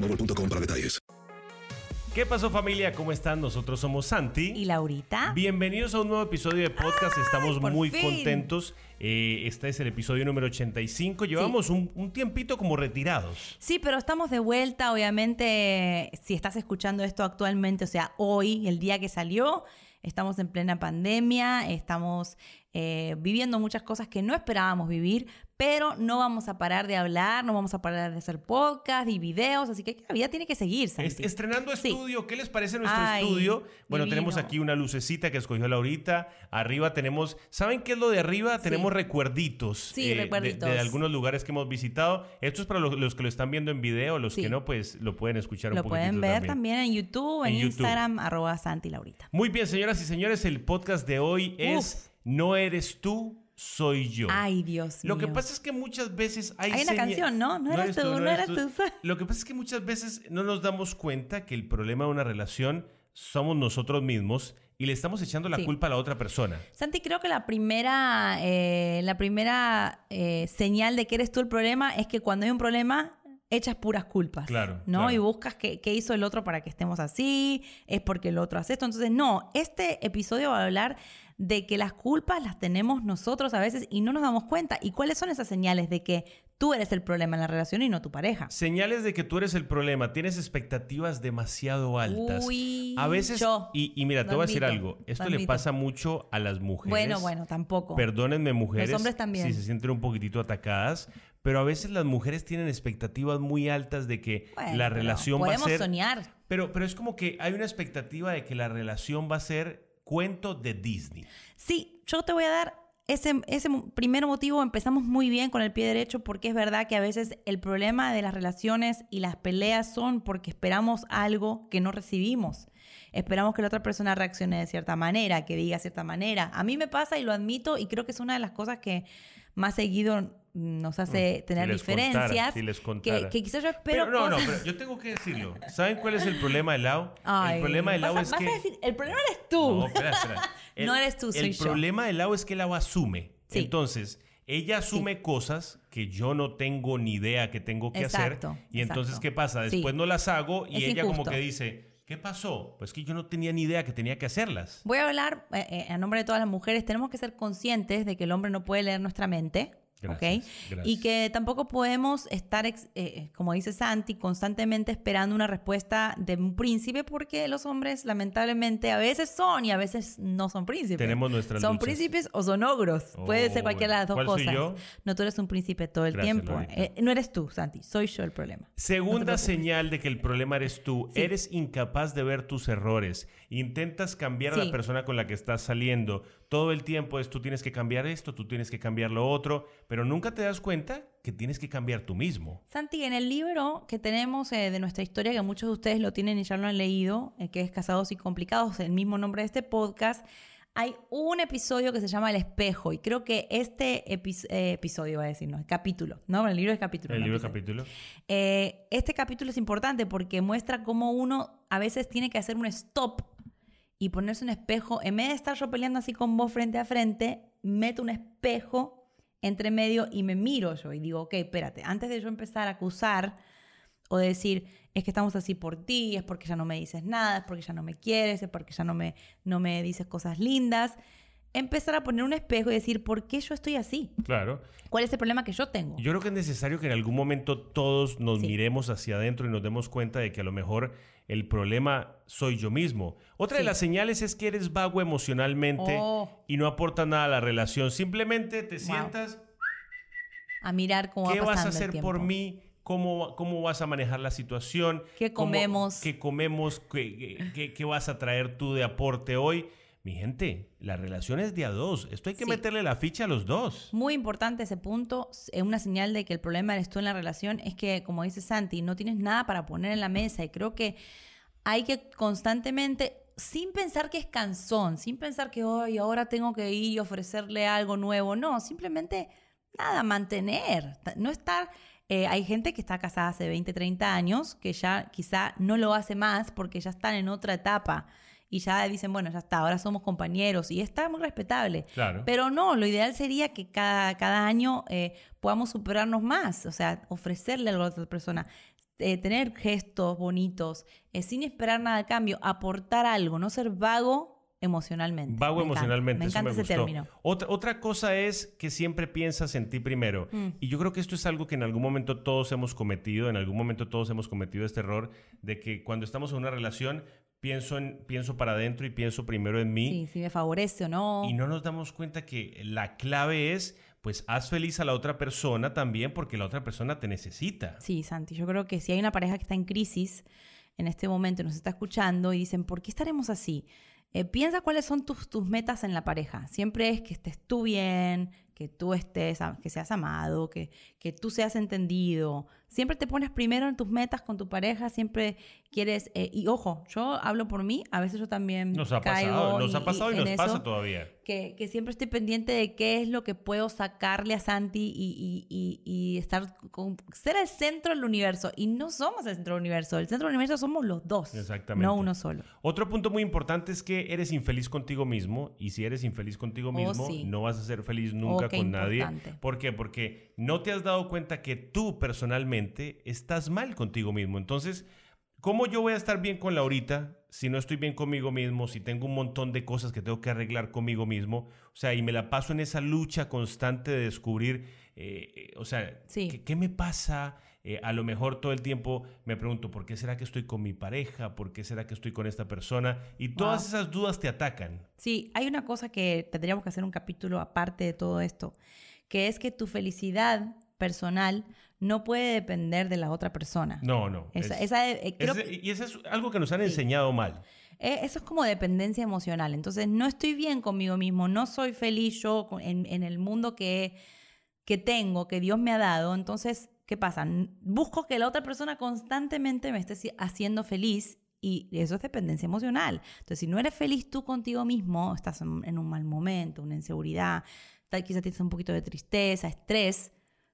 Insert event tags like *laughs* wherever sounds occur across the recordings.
boostmobile.com para detalles. ¿Qué pasó familia? ¿Cómo están? Nosotros somos Santi. ¿Y Laurita? Bienvenidos a un nuevo episodio de podcast. Estamos por muy fin. contentos. Eh, este es el episodio número 85. Llevamos un, un tiempito como retirados. Sí, pero estamos de vuelta. Obviamente, si estás escuchando esto actualmente, o sea, hoy, el día que salió, estamos en plena pandemia, estamos eh, viviendo muchas cosas que no esperábamos vivir, pero no vamos a parar de hablar, no vamos a parar de hacer podcast y videos, así que la vida tiene que seguir. Santi. Estrenando Sí. estudio, ¿qué les parece nuestro Ay, estudio? Bueno, divino. tenemos aquí una lucecita que escogió Laurita. Arriba tenemos, ¿saben qué es lo de arriba? Tenemos recuerditos. Sí, eh, de- recuerditos. De, algunos lugares que hemos visitado. Esto es para los, los que lo están viendo en video, los que no, pues lo pueden escuchar Lo un poquito pueden ver también. en YouTube, en, En YouTube. Instagram, arroba Santi Laurita. Muy bien, señoras y señores, el podcast de hoy es No eres tú, soy yo. Ay, Dios Lo que mío. pasa es que muchas veces hay Hay una canción, ¿no? No eres tú, no eres tú. *laughs* Lo que pasa es que muchas veces no nos damos cuenta que el problema de una relación somos nosotros mismos y le estamos echando la Sí. culpa a la otra persona. Santi, creo que la primera, eh, la primera eh, señal de que eres tú el problema es que cuando hay un problema echas puras culpas. Claro, ¿No? claro. Y buscas qué, qué hizo el otro para que estemos así, es porque el otro hace esto. Entonces, no, este episodio va a hablar de que las culpas las tenemos nosotros a veces y no nos damos cuenta. ¿Y cuáles son esas señales de que tú eres el problema en la relación y no tu pareja? Señales de que tú eres el problema, tienes expectativas demasiado altas. Uy, a veces, yo. y, y mira, te voy a decir algo, esto le pasa mucho a las mujeres. Bueno, bueno, tampoco. Perdónenme, mujeres. Los hombres también. Si se sienten un poquitito atacadas. Pero a veces las mujeres tienen expectativas muy altas de que Bueno, la relación va a podemos ser. soñar. Pero, pero es como que hay una expectativa de que la relación va a ser cuento de Disney. Sí, yo te voy a dar ese, ese primer motivo. Empezamos muy bien con el pie derecho porque es verdad que a veces el problema de las relaciones y las peleas son porque esperamos algo que no recibimos. Esperamos que la otra persona reaccione de cierta manera, que diga cierta manera. A mí me pasa y lo admito y creo que es una de las cosas que más seguido nos hace tener Mm, les diferencias. contara, si les que, que quizás yo espero. Pero no, no, cosas- pero yo tengo que decirlo. ¿Saben cuál es el problema de Lau? Ay, el problema de Lau vas a- es vas que. a decir, el problema eres tú. No, espera, espera. *laughs* No eres tú, soy El yo. problema de Lau es que Lau asume. Sí. Entonces, ella asume cosas que yo no tengo ni idea que tengo que Exacto, hacer. Y entonces, exacto. ¿qué pasa? Sí. Después no las hago y Es ella como injusto. que dice, ¿qué pasó? Pues que yo no tenía ni idea que tenía que hacerlas. Voy a hablar eh, eh, a nombre de todas las mujeres. Tenemos que ser conscientes de que el hombre no puede leer nuestra mente. Gracias, ¿ok? gracias. Y que tampoco podemos estar, ex- eh, como dice Santi, constantemente esperando una respuesta de un príncipe porque los hombres lamentablemente a veces son y a veces no son príncipes. Tenemos nuestras Son luchas. príncipes o son ogros. Puede ser Oh, cualquiera de las dos bueno. ¿Cuál soy cosas. yo? No, tú eres un príncipe todo el Gracias, tiempo. Eh, no eres tú, Santi. Soy yo el problema. Segunda señal de que el problema eres tú. Sí. Eres incapaz de ver tus errores. Intentas cambiar a la persona con la que estás saliendo. Todo el tiempo es tú tienes que cambiar esto, tú tienes que cambiar lo otro, pero nunca te das cuenta que tienes que cambiar tú mismo. Santi, en el libro que tenemos eh, de nuestra historia, que muchos de ustedes lo tienen y ya lo han leído, eh, que es Casados y Complicados, el mismo nombre de este podcast, hay un episodio que se llama El espejo. Y creo que este epi- eh, episodio, va a decir, no, capítulo, ¿no? El libro es capítulo. El no libro episodio. capítulo. Eh, este capítulo es importante porque muestra cómo uno a veces tiene que hacer un stop y ponerse un espejo. En vez de estar yo peleando así con vos frente a frente, meto un espejo entre medio y me miro yo y digo, ok, espérate, antes de yo empezar a acusar o de decir, es que estamos así por ti, es porque ya no me dices nada, es porque ya no me quieres, es porque ya no me, no me dices cosas lindas, empezar a poner un espejo y decir, ¿por qué yo estoy así? Claro. ¿Cuál es el problema que yo tengo? Yo creo que es necesario que en algún momento todos nos Sí. miremos hacia adentro y nos demos cuenta de que a lo mejor el problema soy yo mismo. Otra de Sí. las señales es que eres vago emocionalmente Oh. y no aporta nada a la relación. Simplemente te sientas, a mirar cómo ¿qué va vas a hacer el por mí? ¿Cómo, ¿Cómo vas a manejar la situación? ¿Qué ¿Cómo- comemos? ¿Qué comemos? ¿Qué, qué- qué vas a traer tú de aporte hoy? Mi gente, la relación es de a dos. Esto hay que Sí. meterle la ficha a los dos. Muy importante ese punto. Es una señal de que el problema eres tú en la relación. Es que, como dice Santi, no tienes nada para poner en la mesa. Y creo que hay que constantemente, sin pensar que es cansón, sin pensar que hoy ahora tengo que ir y ofrecerle algo nuevo. No, simplemente nada, mantener. No estar. eh, hay gente que está casada hace 20, 30 años que ya quizá no lo hace más porque ya están en otra etapa. Y ya dicen, bueno, ya está, ahora somos compañeros. Y está muy respetable. Claro. Pero no, lo ideal sería que cada, cada año eh, podamos superarnos más, o sea, ofrecerle algo a la otra persona, eh, tener gestos bonitos, eh, sin esperar nada a cambio, aportar algo, no ser vago emocionalmente. Vago Me encanta, emocionalmente, Me eso encanta me ese gustó. término. Otra, otra cosa es que siempre piensas en ti primero. Mm. Y yo creo que esto es algo que en algún momento todos hemos cometido, en algún momento todos hemos cometido este error de que cuando estamos en una relación pienso, en, pienso para adentro y pienso primero en mí. Sí, si me favorece o no. Y no nos damos cuenta que la clave es, pues, haz feliz a la otra persona también porque la otra persona te necesita. Sí, Santi, yo creo que si hay una pareja que está en crisis en este momento y nos está escuchando y dicen, ¿por qué estaremos así? Eh, piensa cuáles son tus, tus metas en la pareja. Siempre es que estés tú bien, que tú estés, que seas amado, que, que tú seas entendido. Siempre te pones primero en tus metas con tu pareja, siempre quieres... eh, y ojo, yo hablo por mí, a veces yo también Nos ha caigo pasado, nos y- ha pasado y, nos eso pasa todavía. que, que siempre estoy pendiente de qué es lo que puedo sacarle a Santi y, y- estar con, ser el centro del universo. Y no somos el centro del universo, el centro del universo somos los dos, Exactamente. no uno solo. Otro punto muy importante es que eres infeliz contigo mismo y si eres infeliz contigo Oh, mismo, sí. no vas a ser feliz nunca Oh, qué con nadie. ¿Por qué? Porque no te has dado cuenta que tú personalmente estás mal contigo mismo. Entonces, ¿cómo yo voy a estar bien con Laurita si no estoy bien conmigo mismo, si tengo un montón de cosas que tengo que arreglar conmigo mismo? O sea, y me la paso en esa lucha constante de descubrir, eh, eh, o sea, Sí. ¿qué, qué me pasa? Eh, a lo mejor todo el tiempo me pregunto, ¿por qué será que estoy con mi pareja? ¿Por qué será que estoy con esta persona? Y todas Wow. esas dudas te atacan. Sí, hay una cosa que tendríamos que hacer un capítulo aparte de todo esto, que es que tu felicidad personal no puede depender de la otra persona. No, no. Esa- es- esa, eh, creo es- que- y eso es algo que nos han Sí. enseñado mal. Eh, Eso es como dependencia emocional. Entonces, no estoy bien conmigo mismo, no soy feliz yo en, en el mundo que, que tengo, que Dios me ha dado. Entonces, ¿qué pasa? Busco que la otra persona constantemente me esté haciendo feliz y eso es dependencia emocional. Entonces, si no eres feliz tú contigo mismo, estás en, un mal momento, una inseguridad, tal, quizás tienes un poquito de tristeza, estrés.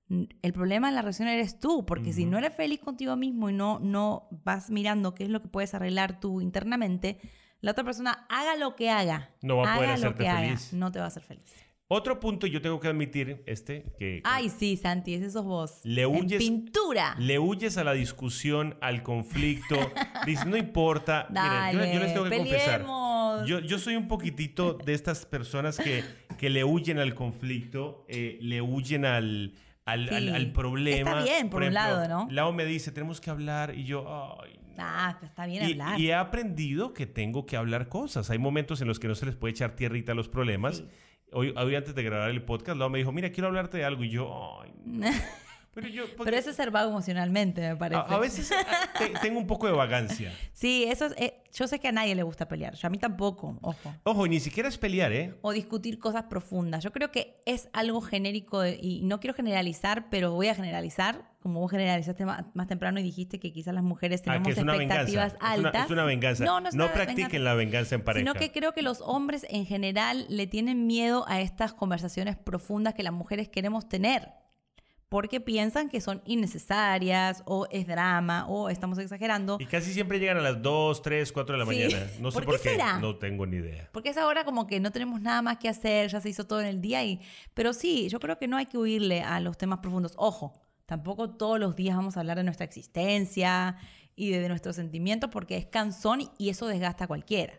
El problema en la relación eres tú, porque si no eres feliz contigo mismo y no, no vas mirando qué es lo que puedes arreglar tú internamente, la otra persona haga lo que haga. No va a poder hacerte haga, feliz. no te va a hacer feliz. Otro punto, yo tengo que admitir, este, que Ay, sí, Santi, ese sos vos. Le En huyes- pintura. le huyes a la discusión, al conflicto. *laughs* Dices, no importa. Miren, yo, yo les tengo que Dale, confesar. peleemos. Yo, yo soy un poquitito de estas personas que, que le huyen al conflicto, eh, le huyen al, al, al- Sí. al problema. Está bien, por un lado, ¿no? Lau me dice, tenemos que hablar y yo, ay, no. Ah, pero está bien Y, hablar. y he aprendido que tengo que hablar cosas. Hay momentos en los que no se les puede echar tierrita a los problemas. Sí. Hoy, hoy antes de grabar el podcast, Lau me dijo, mira, quiero hablarte de algo. Y yo, ay. *laughs* Pero yo, porque Pero eso es ser vago emocionalmente, me a, parece. a veces ah, te- tengo un poco de vagancia. *laughs* Sí, eso es, eh, yo sé que a nadie le gusta pelear. Yo a mí tampoco, ojo. Ojo, y ni siquiera es pelear, ¿eh? O discutir cosas profundas. Yo creo que es algo genérico de- y no quiero generalizar, pero voy a generalizar. Como vos generalizaste más, más temprano y dijiste que quizás las mujeres Ah, tenemos que es una expectativas venganza. Es una- altas. Es una, venganza. No, No, no practiquen venganza. la venganza en pareja. Sino que creo que los hombres en general le tienen miedo a estas conversaciones profundas que las mujeres queremos tener. Porque piensan que son innecesarias, o es drama, o estamos exagerando. Y casi siempre llegan a las 2, 3, 4 de la Sí. mañana. No sé ¿Por por, qué será? No tengo ni idea. Porque es ahora como que no tenemos nada más que hacer, ya se hizo todo en el día y... Pero sí, yo creo que no hay que huirle a los temas profundos. Ojo, tampoco todos los días vamos a hablar de nuestra existencia y de, de nuestros sentimientos porque es cansón y eso desgasta a cualquiera.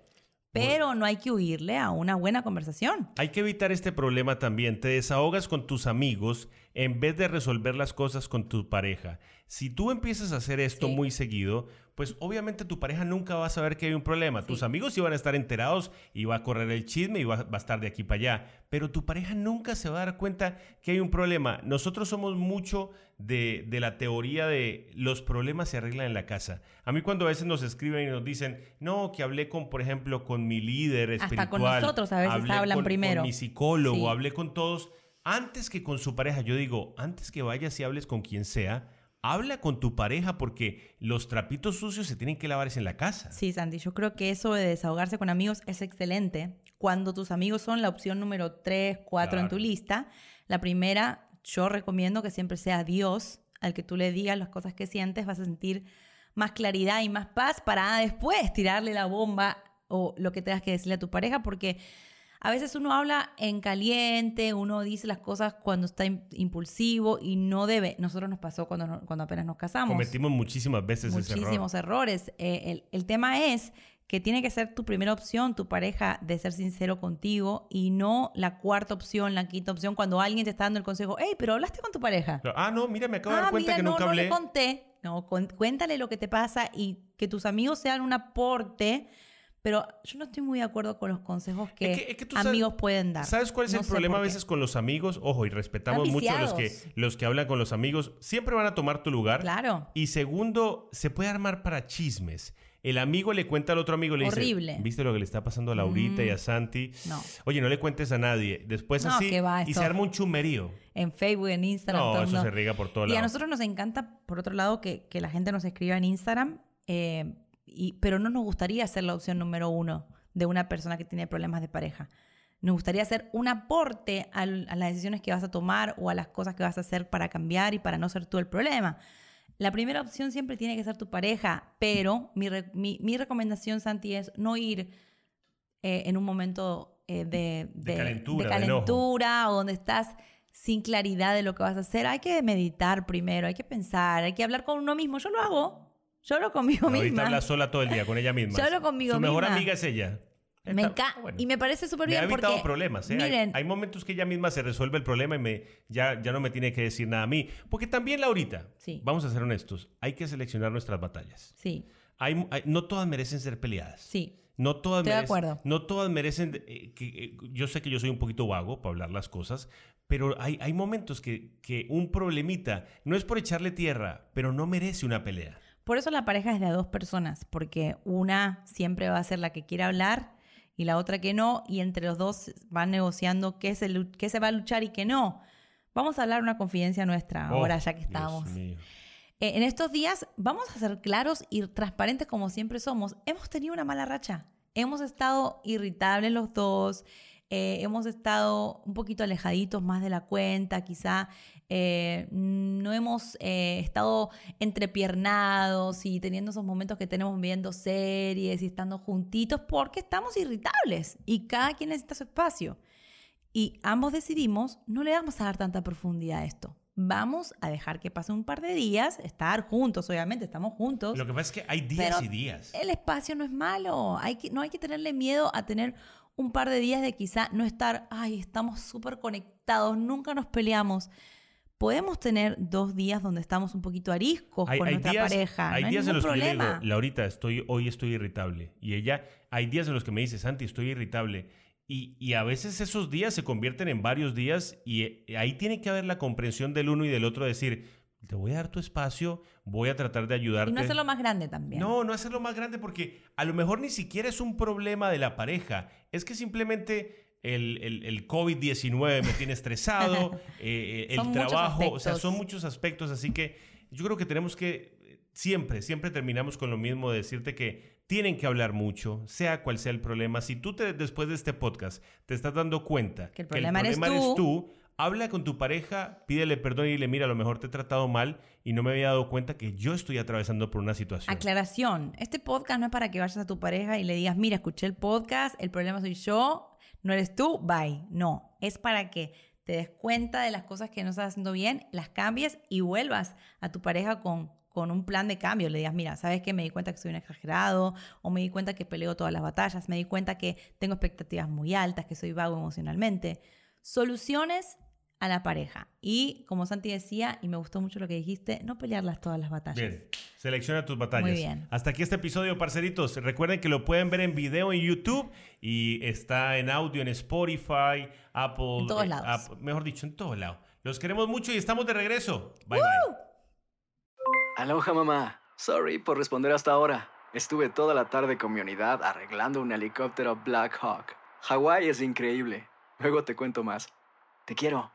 Pero no hay que huirle a una buena conversación. Hay que evitar este problema también. Te desahogas con tus amigos en vez de resolver las cosas con tu pareja. Si tú empiezas a hacer esto Sí. muy seguido, pues obviamente tu pareja nunca va a saber que hay un problema. Tus amigos sí van a estar enterados y va a correr el chisme y va, va a estar de aquí para allá. Pero tu pareja nunca se va a dar cuenta que hay un problema. Nosotros somos mucho de, de la teoría de los problemas se arreglan en la casa. A mí cuando a veces nos escriben y nos dicen, no, que hablé con, por ejemplo, con mi líder Hasta espiritual. con nosotros a veces hablé hablan con- primero. Con mi psicólogo, Sí. hablé con todos. Antes que con su pareja, yo digo, antes que vayas y hables con quien sea, habla con tu pareja porque los trapitos sucios se tienen que lavar en la casa. Sí, Sandy, yo creo que eso de desahogarse con amigos es excelente. Cuando tus amigos son la opción número 3, 4 en tu lista, la primera, yo recomiendo que siempre sea Dios al que tú le digas las cosas que sientes, vas a sentir más claridad y más paz para después tirarle la bomba o lo que tengas que decirle a tu pareja, porque a veces uno habla en caliente, uno dice las cosas cuando está im- impulsivo y no debe. Nosotros nos pasó cuando, no- cuando apenas nos casamos Cometimos muchísimas veces ese error. muchísimos errores. Eh, el, el tema es que tiene que ser tu primera opción, tu pareja, de ser sincero contigo y no la cuarta opción, la quinta opción, cuando alguien te está dando el consejo, hey, pero hablaste con tu pareja. Ah, no, mira, me acabo de ah, dar cuenta mira, que no, nunca no le conté. No, cuéntale lo que te pasa y que tus amigos sean un aporte. Pero yo no estoy muy de acuerdo con los consejos que, Es que- es que tú sabes- amigos pueden dar. ¿Sabes cuál es No el problema a veces con los amigos? Ojo, y respetamos mucho a los que, los que hablan con los amigos. Siempre van a tomar tu lugar. Claro. Y segundo, se puede armar para chismes. El amigo le cuenta al otro amigo, le Horrible. dice, ¿viste lo que le está pasando a Laurita y a Santi? No. Oye, no le cuentes a nadie. Después No, así, va, y se arma un chumerío. En Facebook, en Instagram. No, todo eso se riega por todos Y a lados. nosotros nos encanta, por otro lado, que, que la gente nos escriba en Instagram, eh, y, pero no nos gustaría ser la opción número uno de una persona que tiene problemas de pareja. Nos gustaría hacer un aporte a las decisiones que vas a tomar o a las cosas que vas a hacer para cambiar y para no ser tú el problema. La primera opción siempre tiene que ser tu pareja, pero mi, re- mi- mi recomendación, Santi, es no ir eh, en un momento eh, de, De calentura, de calentura o donde estás sin claridad de lo que vas a hacer. Hay que meditar primero, hay que pensar, hay que hablar con uno mismo. Yo lo hago, yo lo conmigo Ahorita misma. habla sola todo el día con ella misma. *laughs* Hablo conmigo Su mejor misma. amiga es ella. Me Está- enca- bueno. Y me parece súper Me ha bien evitado porque... problemas. ¿eh? Miren, Hay, momentos que ella misma se resuelve el problema y me, ya, ya no me tiene que decir nada a mí. Porque también, Laurita, Sí. vamos a ser honestos, hay que seleccionar nuestras batallas. sí, Hay, hay- no todas merecen ser peleadas. sí. No todas, Estoy de merecen, acuerdo. no todas merecen... eh, que, eh, yo sé que yo soy un poquito vago para hablar las cosas, pero hay, hay momentos que, que un problemita no es por echarle tierra, pero no merece una pelea. Por eso la pareja es de a dos personas, porque una siempre va a ser la que quiere hablar y la otra que no, y entre los dos van negociando qué se, lu- qué se va a luchar y qué no. Vamos a hablar una confidencia nuestra ahora, Oh, ya que estamos. Eh, en estos días vamos a ser claros y transparentes como siempre somos. Hemos tenido una mala racha. Hemos estado irritables los dos. eh, hemos estado un poquito alejaditos más de la cuenta, quizá eh, no hemos eh, estado entrepiernados y teniendo esos momentos que tenemos viendo series y estando juntitos porque estamos irritables y cada quien necesita su espacio. Y ambos decidimos, no le vamos a dar tanta profundidad a esto. Vamos a dejar que pase un par de días, estar juntos, obviamente, estamos juntos. Lo que pasa es que hay días y días. El espacio no es malo. Hay que, no hay que tenerle miedo a tener un par de días de quizá no estar, ay, estamos súper conectados, nunca nos peleamos. Podemos tener dos días donde estamos un poquito ariscos con nuestra pareja. Hay no días hay en los ningún que le problema. digo, Laurita, estoy, hoy estoy irritable. Y ella, hay días en los que me dice, Santi, estoy irritable. Y, y a veces esos días se convierten en varios días y ahí tiene que haber la comprensión del uno y del otro, decir, te voy a dar tu espacio, voy a tratar de ayudarte. y no hacerlo más grande también. No, no hacerlo más grande porque a lo mejor ni siquiera es un problema de la pareja. Es que simplemente el, el- el COVID-19 me tiene estresado, *laughs* eh, eh, Son el trabajo, o sea, son muchos aspectos. Así que yo creo que tenemos que, siempre, siempre terminamos con lo mismo de decirte que tienen que hablar mucho, sea cual sea el problema. Si tú te, después de este podcast te estás dando cuenta Que el problema eres tú. tú, habla con tu pareja, pídele perdón y dile, mira, a lo mejor te he tratado mal y no me había dado cuenta que yo estoy atravesando por una situación. Aclaración, este podcast no es para que vayas a tu pareja y le digas, mira, escuché el podcast, el problema soy yo, no eres tú, bye. No, es para que te des cuenta de las cosas que no estás haciendo bien, las cambies y vuelvas a tu pareja con, con un plan de cambio. Le digas, mira, ¿sabes qué? Me di cuenta que soy un exagerado o me di cuenta que peleo todas las batallas, me di cuenta que tengo expectativas muy altas, que soy vago emocionalmente. Soluciones a la pareja. Y como Santi decía, y me gustó mucho lo que dijiste, no pelearlas todas las batallas. Bien, selecciona tus batallas. Muy bien. Hasta aquí este episodio, parceritos. Recuerden que lo pueden ver en video en YouTube y está en audio en Spotify, Apple. En todos eh, lados. Mejor dicho, en todos lados. Los queremos mucho y estamos de regreso. Bye bye. Aloha mamá. Sorry por responder hasta ahora. Estuve toda la tarde con mi unidad arreglando un helicóptero Black Hawk. Hawái es increíble. Luego te cuento más. Te quiero.